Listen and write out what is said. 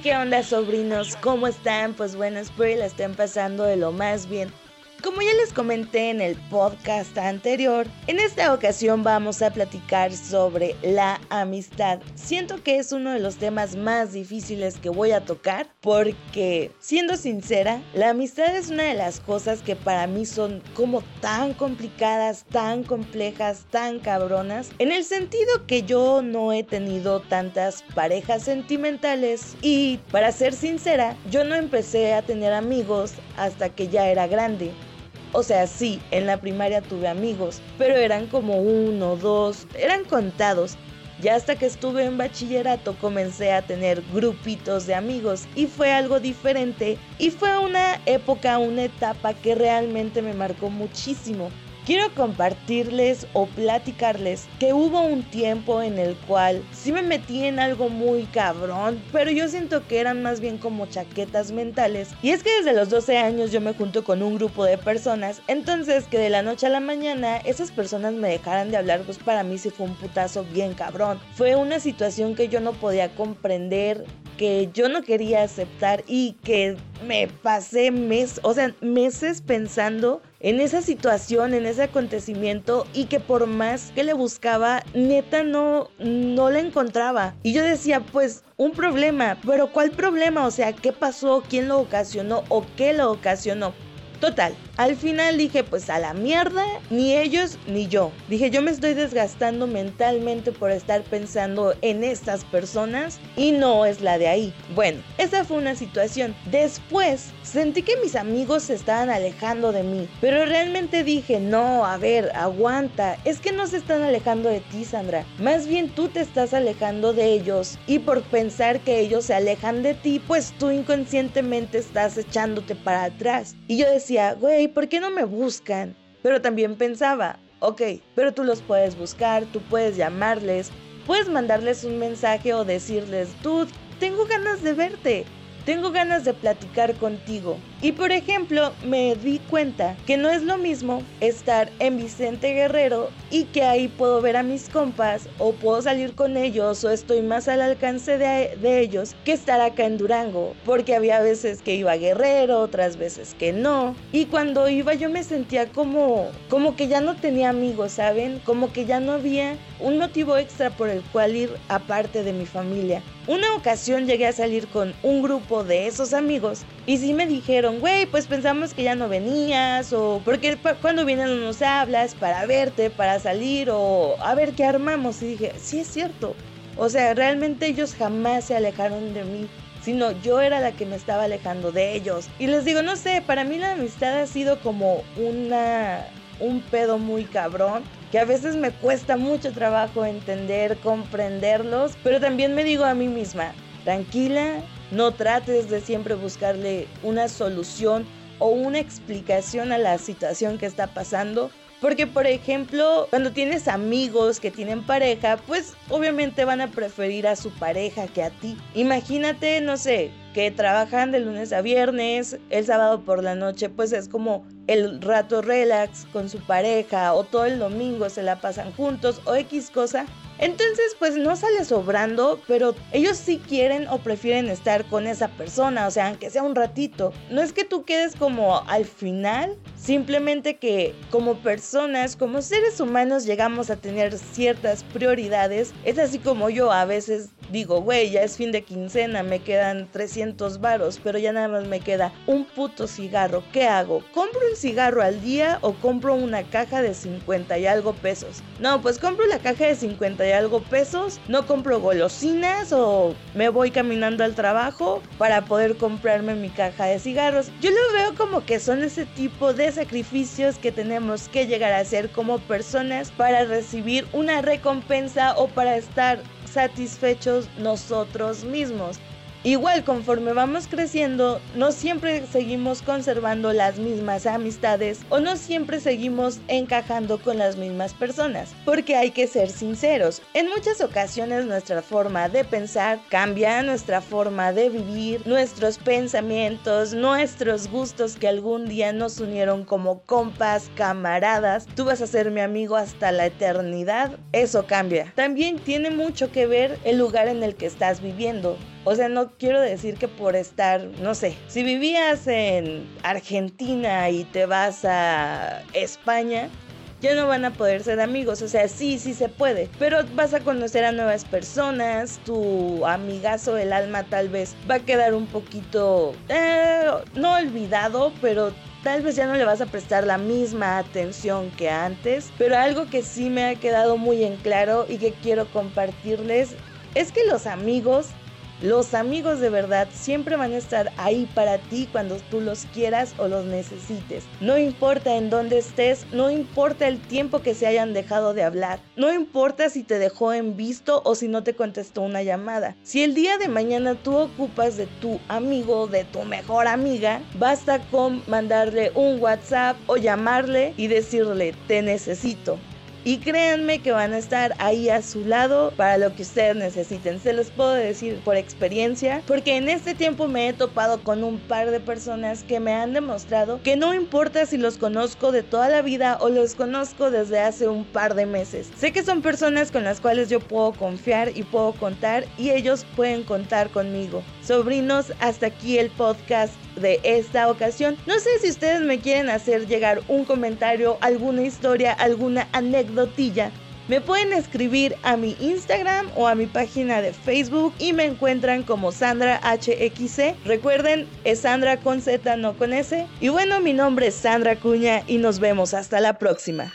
¿qué onda sobrinos? ¿Cómo están? Pues bueno, espero que la estén pasando de lo más bien. Como ya les comenté en el podcast anterior, en esta ocasión vamos a platicar sobre la amistad. Siento que es uno de los temas más difíciles que voy a tocar porque, siendo sincera, la amistad es una de las cosas que para mí son como tan complicadas, tan complejas, tan cabronas, en el sentido que yo no he tenido tantas parejas sentimentales y, para ser sincera, yo no empecé a tener amigos hasta que ya era grande. O sea, sí, en la primaria tuve amigos, pero eran como uno, dos, eran contados. Ya hasta que estuve en bachillerato comencé a tener grupitos de amigos y fue algo diferente y fue una época, una etapa que realmente me marcó muchísimo quiero compartirles o platicarles que hubo un tiempo en el cual sí me metí en algo muy cabrón, pero yo siento que eran más bien como chaquetas mentales. Y es que desde los 12 años yo me junto con un grupo de personas, entonces que de la noche a la mañana esas personas me dejaran de hablar, pues para mí sí fue un putazo bien cabrón. Fue una situación que yo no podía comprender, que yo no quería aceptar y que me pasé meses, o sea, meses pensando en esa situación, en ese acontecimiento y que por más que le buscaba, neta no, no la encontraba. Y yo decía, pues un problema, pero ¿cuál problema? O sea, ¿qué pasó? ¿Quién lo ocasionó? ¿O qué lo ocasionó? Total, al final dije, pues a la mierda, ni ellos ni yo. Dije, yo me estoy desgastando mentalmente por estar pensando en estas personas y no es la de ahí. Bueno, esa fue una situación. Después sentí que mis amigos se estaban alejando de mí, pero realmente dije, no, a ver, aguanta, es que no se están alejando de ti, Sandra. Más bien tú te estás alejando de ellos y por pensar que ellos se alejan de ti, pues tú inconscientemente estás echándote para atrás. Y yo decía, güey, ¿por qué no me buscan? Pero también pensaba, ok, pero tú los puedes buscar, tú puedes llamarles, puedes mandarles un mensaje o decirles, dude, tengo ganas de verte, tengo ganas de platicar contigo. Y por ejemplo, me di cuenta que no es lo mismo estar en Vicente Guerrero y que ahí puedo ver a mis compas o puedo salir con ellos o estoy más al alcance de, ellos que estar acá en Durango. Porque había veces que iba a Guerrero, otras veces que no. Y cuando iba yo me sentía como, como que ya no tenía amigos, ¿saben? Como que ya no había un motivo extra por el cual ir aparte de mi familia. Una ocasión llegué a salir con un grupo de esos amigos y sí me dijeron, güey, pues pensamos que ya no venías o porque cuando vienes no nos hablas para verte, para salir o a ver qué armamos. Y dije, sí es cierto. O sea, realmente ellos jamás se alejaron de mí sino yo era la que me estaba alejando de ellos. Y les digo, no sé, para mí la amistad ha sido como una un pedo muy cabrón que a veces me cuesta mucho trabajo entender, comprenderlos, pero también me digo a mí misma, tranquila, no trates de siempre buscarle una solución o una explicación a la situación que está pasando. Porque, por ejemplo, cuando tienes amigos que tienen pareja, pues obviamente van a preferir a su pareja que a ti. Imagínate, no sé, que trabajan de lunes a viernes, el sábado por la noche, pues es como el rato relax con su pareja o todo el domingo se la pasan juntos o X cosa. Entonces, pues no sale sobrando, pero ellos sí quieren o prefieren estar con esa persona, o sea, aunque sea un ratito. No es que tú quedes como al final, simplemente que como personas, como seres humanos llegamos a tener ciertas prioridades. Es así como yo a veces digo, güey, ya es fin de quincena, me quedan 300 varos, pero ya nada más me queda un puto cigarro. ¿Qué hago? ¿Compro un cigarro al día o compro una caja de 50 y algo pesos? No, pues compro la caja de 50 y algo pesos, no compro golosinas o me voy caminando al trabajo para poder comprarme mi caja de cigarros. Yo lo veo como que son ese tipo de sacrificios que tenemos que llegar a hacer como personas para recibir una recompensa o para estar satisfechos nosotros mismos. Igual conforme vamos creciendo, no siempre seguimos conservando las mismas amistades o no siempre seguimos encajando con las mismas personas, porque hay que ser sinceros, en muchas ocasiones nuestra forma de pensar cambia, nuestra forma de vivir, nuestros pensamientos, nuestros gustos que algún día nos unieron como compas, camaradas, tú vas a ser mi amigo hasta la eternidad, eso cambia. También tiene mucho que ver el lugar en el que estás viviendo. O sea, no quiero decir que por estar, no sé, si vivías en Argentina y te vas a España, ya no van a poder ser amigos. O sea, sí, sí se puede. Pero vas a conocer a nuevas personas. Tu amigazo del alma tal vez va a quedar un poquito, eh, no olvidado, pero tal vez ya no le vas a prestar la misma atención que antes. Pero algo que sí me ha quedado muy en claro y que quiero compartirles es que los amigos los amigos de verdad siempre van a estar ahí para ti cuando tú los quieras o los necesites. No importa en dónde estés, no importa el tiempo que se hayan dejado de hablar, no importa si te dejó en visto o si no te contestó una llamada. Si el día de mañana tú ocupas de tu amigo, de tu mejor amiga, basta con mandarle un WhatsApp o llamarle y decirle te necesito. Y créanme que van a estar ahí a su lado para lo que ustedes necesiten. Se los puedo decir por experiencia, porque en este tiempo me he topado con un par de personas que me han demostrado que no importa si los conozco de toda la vida o los conozco desde hace un par de meses. Sé que son personas con las cuales yo puedo confiar y puedo contar y ellos pueden contar conmigo. Sobrinos, hasta aquí el podcast de esta ocasión. No sé si ustedes me quieren hacer llegar un comentario, alguna historia, alguna Me pueden escribir a mi Instagram o a mi página de Facebook y me encuentran como Sandra HXC. Recuerden, es Sandra con Z, no con S. Y bueno, mi nombre es Sandra Cuña y nos vemos hasta la próxima.